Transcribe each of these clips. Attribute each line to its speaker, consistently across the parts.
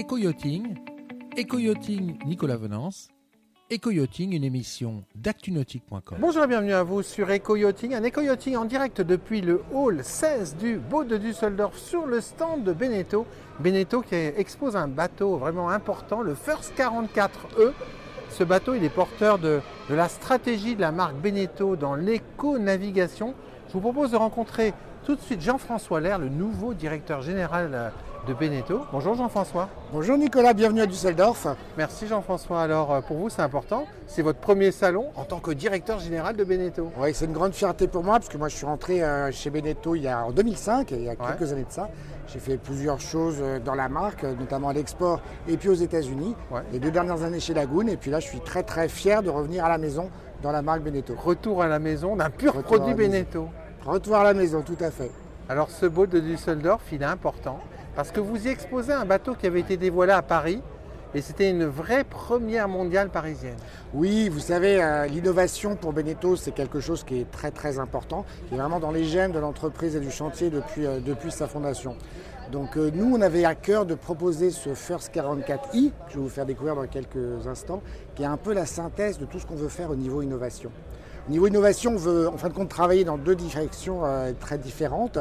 Speaker 1: Éco-yachting, Éco-yachting Nicolas Venance, Éco-yachting, une émission d'actunautique.com. Bonjour et bienvenue à vous sur Éco-yachting, un Éco-yachting en direct depuis le hall 16 du Beau de Düsseldorf sur le stand de Beneteau. Beneteau qui expose un bateau vraiment important, le First 44E. Ce bateau, il est porteur de, de la stratégie de la marque Beneteau dans l'éco-navigation. Je vous propose de rencontrer tout de suite Jean-François Lair, le nouveau directeur général euh, de Beneteau. Bonjour Jean-François.
Speaker 2: Bonjour Nicolas, bienvenue à Düsseldorf.
Speaker 1: Merci Jean-François. Alors euh, pour vous c'est important, c'est votre premier salon en tant que directeur général de Beneteau.
Speaker 2: Oui, c'est une grande fierté pour moi parce que moi je suis rentré euh, chez Beneteau il y a, en 2005, il y a quelques années de ça. J'ai fait plusieurs choses dans la marque, notamment à l'export et puis aux États-Unis. Les deux dernières années chez Lagoon et puis là je suis très très fier de revenir à la maison dans la marque Beneteau.
Speaker 1: Retour à la maison d'un pur produit Beneteau.
Speaker 2: Retour à la maison, tout à fait.
Speaker 1: Alors ce boat de Düsseldorf, il est important parce que vous y exposez un bateau qui avait été dévoilé à Paris et c'était une vraie première mondiale parisienne.
Speaker 2: Oui, vous savez, euh, l'innovation pour Beneteau, c'est quelque chose qui est très très important, qui est vraiment dans les gènes de l'entreprise et du chantier depuis, euh, depuis sa fondation. Donc euh, nous, on avait à cœur de proposer ce First 44i, que je vais vous faire découvrir dans quelques instants, qui est un peu la synthèse de tout ce qu'on veut faire au niveau innovation. Au niveau innovation, on veut en fin de compte travailler dans deux directions très différentes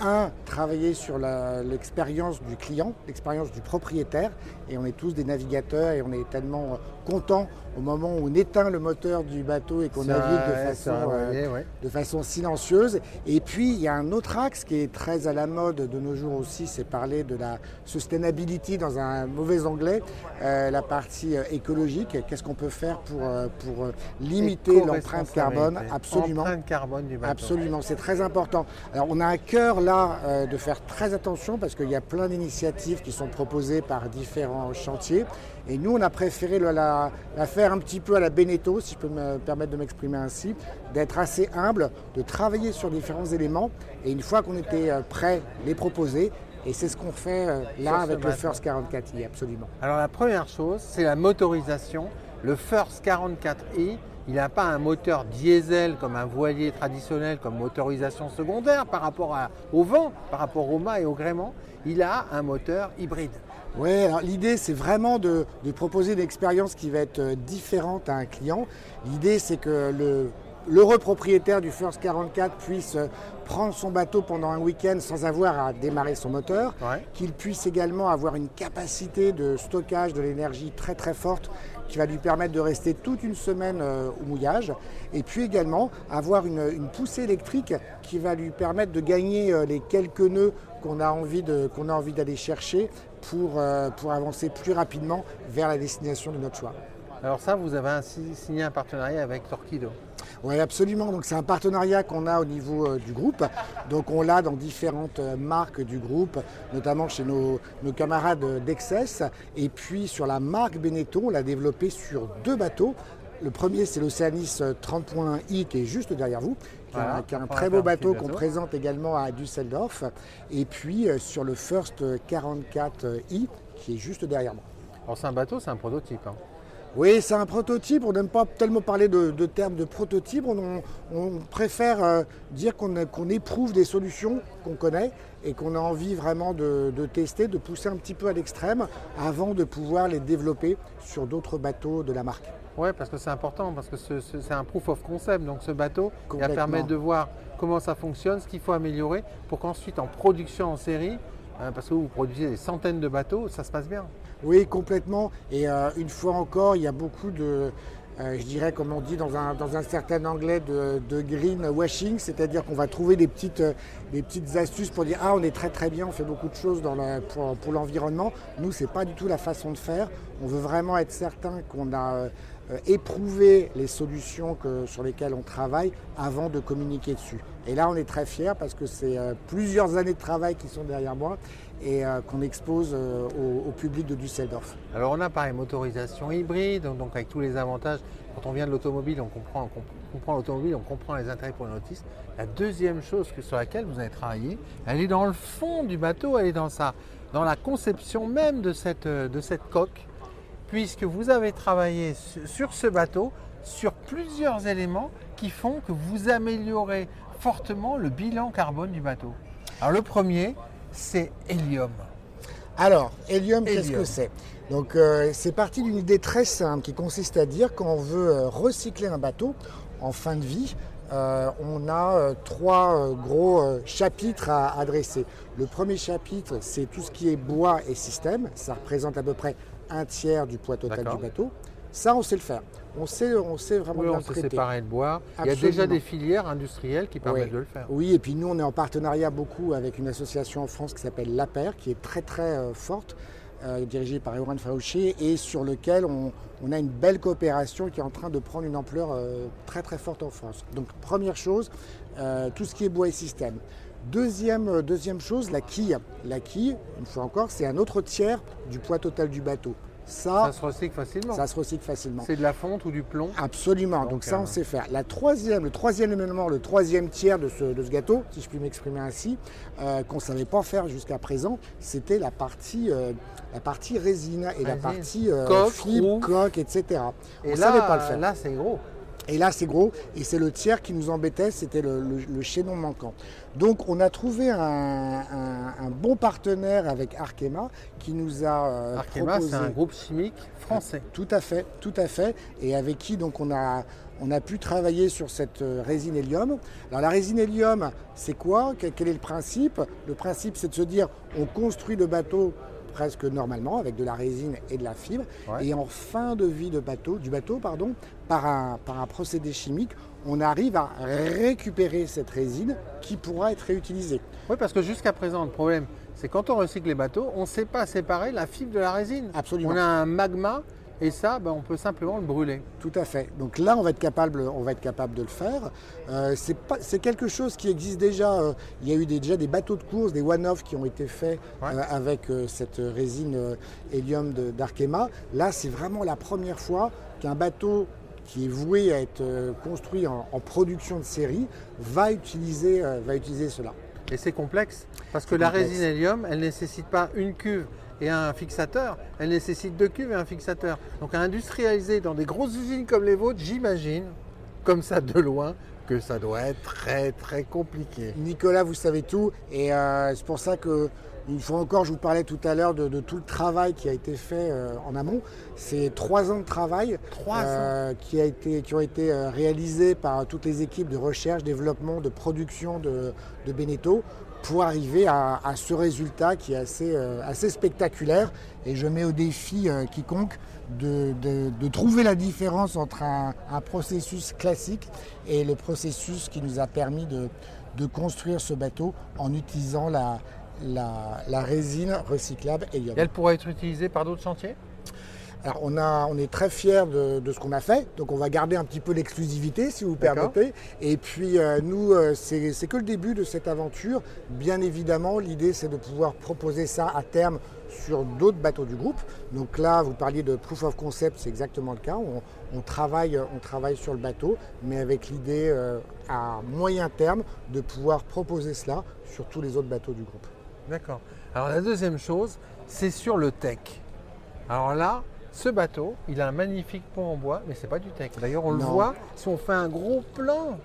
Speaker 2: un, travailler sur l'expérience du client, l'expérience du propriétaire. Et on est tous des navigateurs et on est tellement euh, contents au moment où on éteint le moteur du bateau et qu'on navigue de façon, euh, de façon silencieuse. Et puis, il y a un autre axe qui est très à la mode de nos jours aussi, c'est parler de la sustainability dans un mauvais anglais, euh, la partie écologique. Qu'est-ce qu'on peut faire pour, pour limiter l'empreinte carbone?
Speaker 1: Absolument. L'empreinte carbone du bateau.
Speaker 2: Absolument, c'est très important. Alors, on a un cœur euh, de faire très attention parce qu'il y a plein d'initiatives qui sont proposées par différents chantiers. Et nous, on a préféré la, faire un petit peu à la Beneteau, si je peux me permettre de m'exprimer ainsi, d'être assez humble, de travailler sur différents éléments. Et une fois qu'on était euh, prêt, les proposer. Et c'est ce qu'on fait euh, là avec le First 44i, absolument.
Speaker 1: Alors la première chose, c'est la motorisation. Le First 44i, il n'a pas un moteur diesel comme un voilier traditionnel, comme motorisation secondaire par rapport au vent, par rapport au mât et au gréement. Il a un moteur hybride.
Speaker 2: Oui, alors l'idée c'est vraiment de, proposer une expérience qui va être euh, différente à un client. L'idée c'est que le l'heureux propriétaire du First 44 puisse euh, prendre son bateau pendant un week-end sans avoir à démarrer son moteur, qu'il puisse également avoir une capacité de stockage de l'énergie très très forte qui va lui permettre de rester toute une semaine euh, au mouillage, et puis également avoir une, poussée électrique qui va lui permettre de gagner euh, les quelques nœuds qu'on a envie d'aller chercher pour, pour avancer plus rapidement vers la destination de notre choix.
Speaker 1: Alors ça, vous avez signé un partenariat avec Torquido.
Speaker 2: Oui, absolument. Donc c'est un partenariat qu'on a au niveau euh, du groupe. Donc on l'a dans différentes euh, marques du groupe, notamment chez nos, camarades d'Excess. Et puis sur la marque Beneteau, on l'a développé sur deux bateaux. Le premier, c'est l'Oceanis 30.1i qui est juste derrière vous, qui, est un très beau bateau qu'on présente également à Düsseldorf. Et puis euh, sur le First 44i qui est juste derrière moi.
Speaker 1: Alors c'est un bateau, c'est un prototype. Hein.
Speaker 2: Oui, c'est un prototype. On n'aime pas tellement parler de, termes de prototype. On, préfère euh, dire qu'on éprouve des solutions qu'on connaît et qu'on a envie vraiment de, tester, de pousser un petit peu à l'extrême avant de pouvoir les développer sur d'autres bateaux de la marque.
Speaker 1: Oui, parce que c'est important, parce que c'est un proof of concept. Donc ce bateau, il va permettre de voir comment ça fonctionne, ce qu'il faut améliorer pour qu'ensuite en production en série, hein, parce que vous produisez des centaines de bateaux, ça se passe bien.
Speaker 2: Oui, complètement. Et euh, une fois encore, il y a beaucoup de, euh, je dirais, comme on dit dans un, dans un certain anglais, de, de green washing, c'est-à-dire qu'on va trouver des petites, euh, des petites astuces pour dire Ah, on est très très bien, on fait beaucoup de choses dans pour, pour l'environnement. Nous, ce n'est pas du tout la façon de faire. On veut vraiment être certain qu'on a éprouvé les solutions sur lesquelles on travaille avant de communiquer dessus. Et là, on est très fiers parce que c'est plusieurs années de travail qui sont derrière moi et euh, qu'on expose euh, au, public de Düsseldorf.
Speaker 1: Alors on a pareil motorisation hybride, donc avec tous les avantages. Quand on vient de l'automobile, on comprend, l'automobile, on comprend les intérêts pour le notice. La deuxième chose sur laquelle vous avez travaillé, elle est dans le fond du bateau, elle est dans, dans la conception même euh, de cette coque, puisque vous avez travaillé sur ce bateau sur plusieurs éléments qui font que vous améliorez fortement le bilan carbone du bateau. Alors le premier, c'est hélium.
Speaker 2: Alors, hélium, qu'est-ce que c'est? Donc, euh, c'est parti d'une idée très simple qui consiste à dire quand on veut euh, recycler un bateau en fin de vie, euh, on a trois gros chapitres à adresser. Le premier chapitre, c'est tout ce qui est bois et système. Ça représente à peu près un tiers du poids total du bateau. Ça, on sait le faire. On sait, on sait vraiment
Speaker 1: oui,
Speaker 2: on
Speaker 1: sait séparer le bois. Il y a déjà des filières industrielles qui permettent de le faire.
Speaker 2: Oui, et puis nous, on est en partenariat beaucoup avec une association en France qui s'appelle l'APER, qui est très très euh, forte, euh, dirigée par Ewan Faouché, et sur lequel on, a une belle coopération qui est en train de prendre une ampleur euh, très très forte en France. Donc première chose, tout ce qui est bois et système. Deuxième, deuxième chose, la quille. La quille, une fois encore, c'est un autre tiers du poids total du bateau.
Speaker 1: Ça, se recycle facilement.
Speaker 2: Ça se recycle facilement.
Speaker 1: C'est de la fonte ou du plomb
Speaker 2: Absolument. Donc, ça, on euh, sait faire. La troisième, le troisième élément, le troisième tiers de ce, de ce gâteau, si je puis m'exprimer ainsi, euh, qu'on ne savait pas faire jusqu'à présent, c'était la partie, euh, la partie résine et la partie
Speaker 1: coque, fibre,
Speaker 2: coque, etc.
Speaker 1: Et là, savait pas le faire. Là, c'est gros.
Speaker 2: Et là, c'est gros. Et c'est le tiers qui nous embêtait, c'était le, chaînon manquant. Donc, on a trouvé un, bon partenaire avec Arkema qui nous a
Speaker 1: euh, Arkema, c'est un groupe chimique français.
Speaker 2: Tout à fait, tout à fait. Et avec qui donc on a on a pu travailler sur cette euh, résine hélium. Alors la résine hélium, c'est quoi? Quel est le principe? Le principe, c'est de se dire, on construit le bateau presque normalement avec de la résine et de la fibre. Et en fin de vie de bateau, du bateau, pardon, par un, par un procédé chimique, on arrive à récupérer cette résine qui pourra être réutilisée.
Speaker 1: Oui, parce que jusqu'à présent, le problème, c'est quand on recycle les bateaux, on ne sait pas séparer la fibre de la résine.
Speaker 2: Absolument.
Speaker 1: On a un magma et ça, ben, on peut simplement le brûler.
Speaker 2: Tout à fait. Donc là, on va être capable, on va être capable de le faire. Euh, c'est quelque chose qui existe déjà. Euh, il y a eu déjà des bateaux de course, des one-off qui ont été faits euh, avec cette résine hélium d'Arkema. Là, c'est vraiment la première fois qu'un bateau qui est voué à être construit en, production de série va utiliser, va utiliser cela.
Speaker 1: Et c'est complexe parce que la résine hélium, elle ne nécessite pas une cuve et un fixateur, elle nécessite deux cuves et un fixateur. Donc à industrialiser dans des grosses usines comme les vôtres, j'imagine, comme ça de loin, que ça doit être très très compliqué.
Speaker 2: Nicolas, vous savez tout, et euh, c'est pour ça que une fois encore, je vous parlais tout à l'heure de, tout le travail qui a été fait euh, en amont. C'est trois ans de travail
Speaker 1: euh,
Speaker 2: qui, a été, qui ont été réalisés par toutes les équipes de recherche, développement, de production de, de Beneteau pour arriver à, ce résultat qui est assez, assez spectaculaire. Et je mets au défi quiconque de, trouver la différence entre un, processus classique et le processus qui nous a permis de, construire ce bateau en utilisant la, la, résine recyclable hélium.
Speaker 1: elle pourrait être utilisée par d'autres chantiers?
Speaker 2: Alors on, a, on est très fiers de, ce qu'on a fait, donc on va garder un petit peu l'exclusivité si vous permettez. Et puis euh, nous, euh, c'est que le début de cette aventure. Bien évidemment, l'idée c'est de pouvoir proposer ça à terme sur d'autres bateaux du groupe. Donc là, vous parliez de proof of concept, c'est exactement le cas. On, travaille, on travaille sur le bateau, mais avec l'idée euh, à moyen terme de pouvoir proposer cela sur tous les autres bateaux du groupe.
Speaker 1: D'accord. Alors la deuxième chose, c'est sur le tech. Alors là, ce bateau, il a un magnifique pont en bois, mais c'est pas du tech. D'ailleurs, on le voit si on fait un gros plan.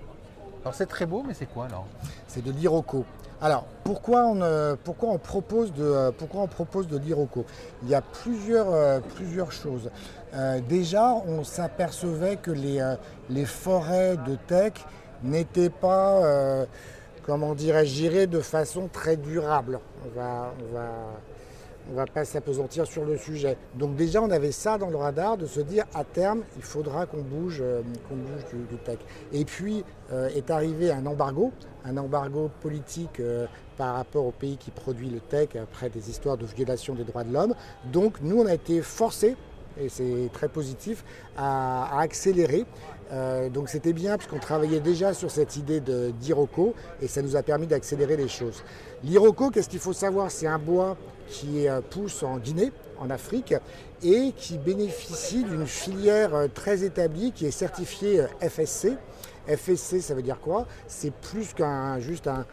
Speaker 1: Alors c'est très beau, mais c'est quoi alors?
Speaker 2: C'est de l'Iroko. Alors pourquoi on, euh, pourquoi on propose de euh, pourquoi on propose de l'Iroko Il y a plusieurs, euh, plusieurs choses. déjà, on s'apercevait que les, les forêts de tech n'étaient pas, comment dirais-je, de façon très durable. On va, on va on ne va pas s'apesantir sur le sujet. Donc déjà, on avait ça dans le radar de se dire à terme, il faudra qu'on bouge, euh, qu'on bouge du, tech. Et puis euh, est arrivé un embargo, un embargo politique euh, par rapport au pays qui produit le tech après des histoires de violation des droits de l'homme. Donc nous, on a été forcés et c'est très positif, à, accélérer. donc c'était bien puisqu'on travaillait déjà sur cette idée d'Iroko et ça nous a permis d'accélérer les choses. L'Iroko, qu'est-ce qu'il faut savoir? C'est un bois qui euh, pousse en Guinée, en Afrique, et qui bénéficie d'une filière euh, très établie qui est certifiée euh, FSC. FSC, ça veut dire quoi? C'est plus qu'un juste un,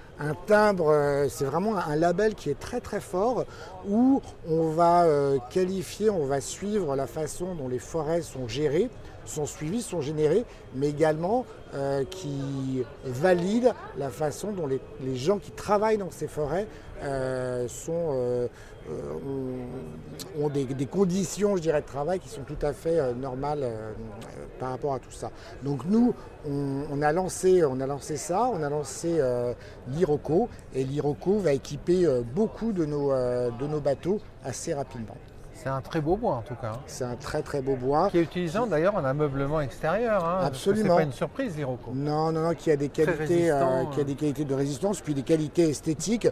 Speaker 2: timbre, c'est vraiment un label qui est très très fort où on va qualifier, on va suivre la façon dont les forêts sont gérées, sont suivies, sont générées, mais également qui valide la façon dont les, gens qui travaillent dans ces forêts sont, ont, des, conditions, je dirais, de travail qui sont tout à fait normales par rapport à tout ça. Donc nous, on, a, lancé, on a lancé ça, on a lancé l'Iroco, et l'Iroco va équiper beaucoup de nos, de nos bateaux assez rapidement.
Speaker 1: C'est un très beau bois en tout cas. Hein.
Speaker 2: C'est un très très beau bois.
Speaker 1: Qui est utilisant d'ailleurs en ameublement extérieur. Hein,
Speaker 2: Absolument.
Speaker 1: C'est pas une surprise l'Iroco.
Speaker 2: Non, non, non, qui a des qualités, euh, qui a des qualités de résistance, puis des qualités esthétiques.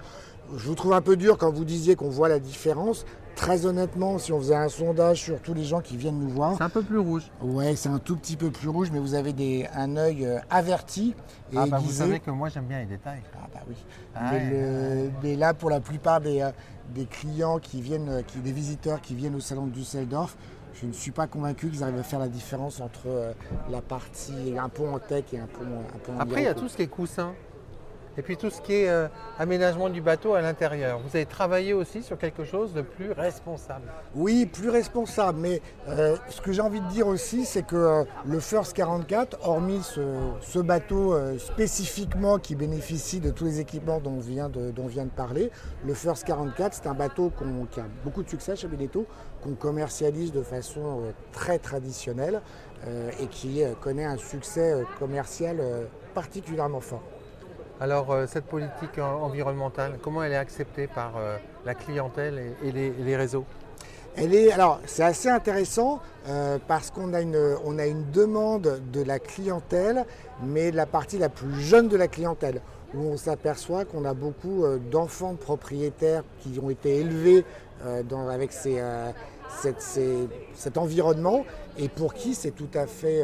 Speaker 2: Je vous trouve un peu dur quand vous disiez qu'on voit la différence. Très honnêtement, si on faisait un sondage sur tous les gens qui viennent nous voir.
Speaker 1: C'est un peu plus rouge.
Speaker 2: Ouais, c'est un tout petit peu plus rouge, mais vous avez des, un œil euh, averti
Speaker 1: et ah bah Vous savez que moi j'aime bien les détails.
Speaker 2: Ah bah oui. Ah mais, là, pour la plupart des, euh, des clients qui viennent, euh, qui, des visiteurs qui viennent au salon de Düsseldorf, je ne suis pas convaincu qu'ils arrivent à faire la différence entre la partie, un pont en tech et un pont, un pont
Speaker 1: Après, il y a tout ce qui est coussin. Et puis tout ce qui est euh, aménagement du bateau à l'intérieur. Vous avez travaillé aussi sur quelque chose de plus responsable.
Speaker 2: Oui, plus responsable. Mais euh, ce que j'ai envie de dire aussi, c'est que euh, le First 44, hormis ce, bateau spécifiquement qui bénéficie de tous les équipements dont on vient de, parler, le First 44, c'est un bateau qui a beaucoup de succès chez Beneteau, qu'on commercialise de façon très traditionnelle et qui connaît un succès commercial particulièrement fort.
Speaker 1: Alors, euh, cette politique environnementale, comment elle est acceptée par euh, la clientèle et, les, réseaux?
Speaker 2: Elle est, alors, c'est assez intéressant euh, parce qu'on a une, on a une demande de la clientèle, mais de la partie la plus jeune de la clientèle, où on s'aperçoit qu'on a beaucoup d'enfants propriétaires qui ont été élevés avec cet environnement et pour qui c'est tout à fait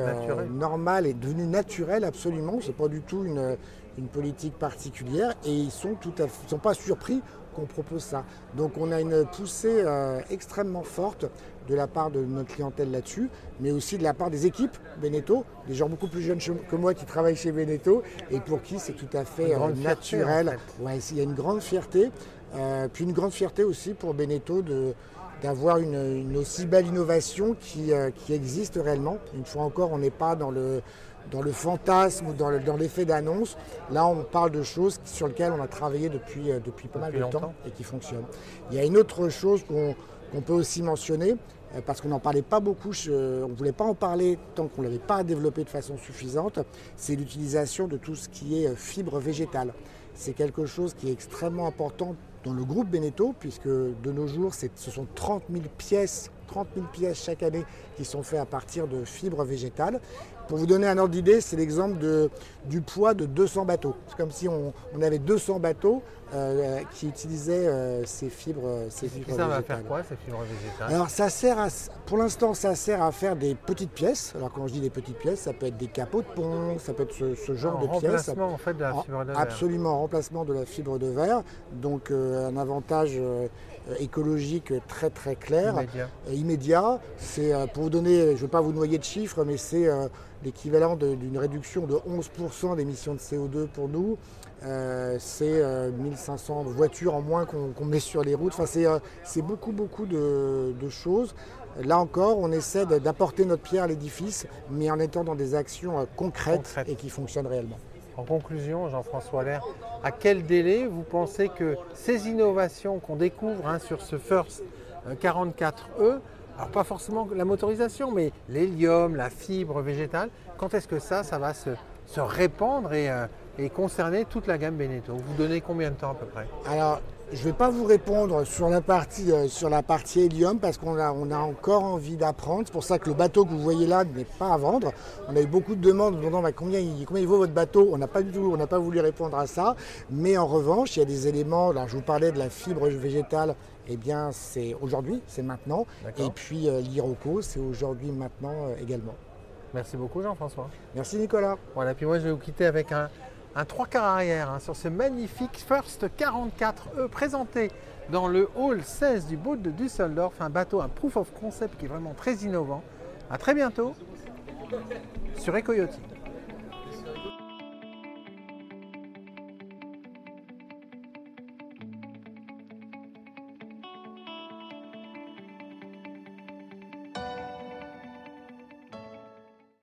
Speaker 2: normal et devenu naturel absolument. C'est pas du tout une, une politique particulière et ils sont tout à sont pas surpris qu'on propose ça. Donc on a une poussée euh, extrêmement forte de la part de notre clientèle là-dessus, mais aussi de la part des équipes Beneteau, des gens beaucoup plus jeunes que moi qui travaillent chez Beneteau et pour qui c'est tout à fait euh, naturel. ouais, il y a une grande fierté, euh, puis une grande fierté aussi pour Beneteau de d'avoir une, aussi belle innovation qui, qui existe réellement. Une fois encore, on n'est pas dans le, dans le fantasme ou dans l'effet d'annonce. Là, on parle de choses sur lesquelles on a travaillé depuis, euh, depuis pas mal de temps et qui fonctionnent. Il y a une autre chose qu'on peut aussi mentionner, euh, parce qu'on n'en parlait pas beaucoup, on ne voulait pas en parler tant qu'on ne l'avait pas développé de façon suffisante, c'est l'utilisation de tout ce qui est euh, fibre végétale. C'est quelque chose qui est extrêmement important dans le groupe Beneteau, puisque de nos jours, ce sont 30 000 pièces 30 000 pièces chaque année qui sont faites à partir de fibres végétales. Pour vous donner un ordre d'idée, c'est l'exemple du poids de 200 bateaux. C'est comme si on, avait 200 bateaux euh, qui utilisaient euh, ces fibres,
Speaker 1: ces fibres ça va faire quoi, ces fibres végétales
Speaker 2: Alors, ça sert à, pour l'instant, ça sert à faire des petites pièces. Alors, quand je dis des petites pièces, ça peut être des capots de pont, ça peut être ce, genre de pièces.
Speaker 1: Remplacement, en fait, de la fibre de verre.
Speaker 2: Absolument, remplacement de la fibre de verre. Donc, euh, un avantage écologique très, très clair. Immédiat. C'est, pour vous donner, je ne veux pas vous noyer de chiffres, mais c'est l'équivalent d'une réduction de 11% d'émissions de CO2 pour nous. Euh, c'est 1500 euh, voitures en moins qu'on met sur les routes. Enfin, c'est euh, beaucoup, beaucoup de, choses. Là encore, on essaie d'apporter notre pierre à l'édifice, mais en étant dans des actions concrètes, et qui fonctionnent réellement.
Speaker 1: En conclusion, Jean-François Allaire, à quel délai vous pensez que ces innovations qu'on découvre hein, sur ce First 44E alors pas forcément la motorisation, mais l'hélium, la fibre végétale, quand est-ce que ça, ça va se, répandre euh, et, concerner toute la gamme Beneteau Vous donnez combien de temps à peu près
Speaker 2: Alors, je ne vais pas vous répondre sur la partie, euh, sur la partie hélium parce qu'on a, on a encore envie d'apprendre. C'est pour ça que le bateau que vous voyez là n'est pas à vendre. On a eu beaucoup de demandes demandant bah, combien, il, combien il vaut votre bateau. On n'a pas du tout, on n'a pas voulu répondre à ça. Mais en revanche, il y a des éléments. Là, je vous parlais de la fibre végétale eh bien, c'est aujourd'hui, c'est maintenant. Et puis euh, l'Iroco, c'est aujourd'hui, maintenant euh, également.
Speaker 1: Merci beaucoup, Jean-François.
Speaker 2: Merci, Nicolas.
Speaker 1: Voilà, puis moi, je vais vous quitter avec un, un 3 quarts arrière hein, sur ce magnifique First 44E présenté dans le hall 16 du boat de Düsseldorf, un bateau, un proof of concept qui est vraiment très innovant. À très bientôt sur EcoYachting.